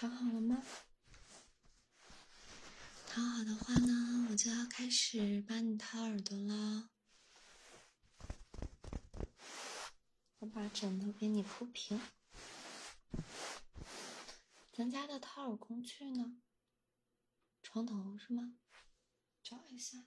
躺好了吗？躺好的话呢我就要开始帮你掏耳朵了。我把枕头给你铺平。咱家的掏耳工具呢。床头是吗？找一下。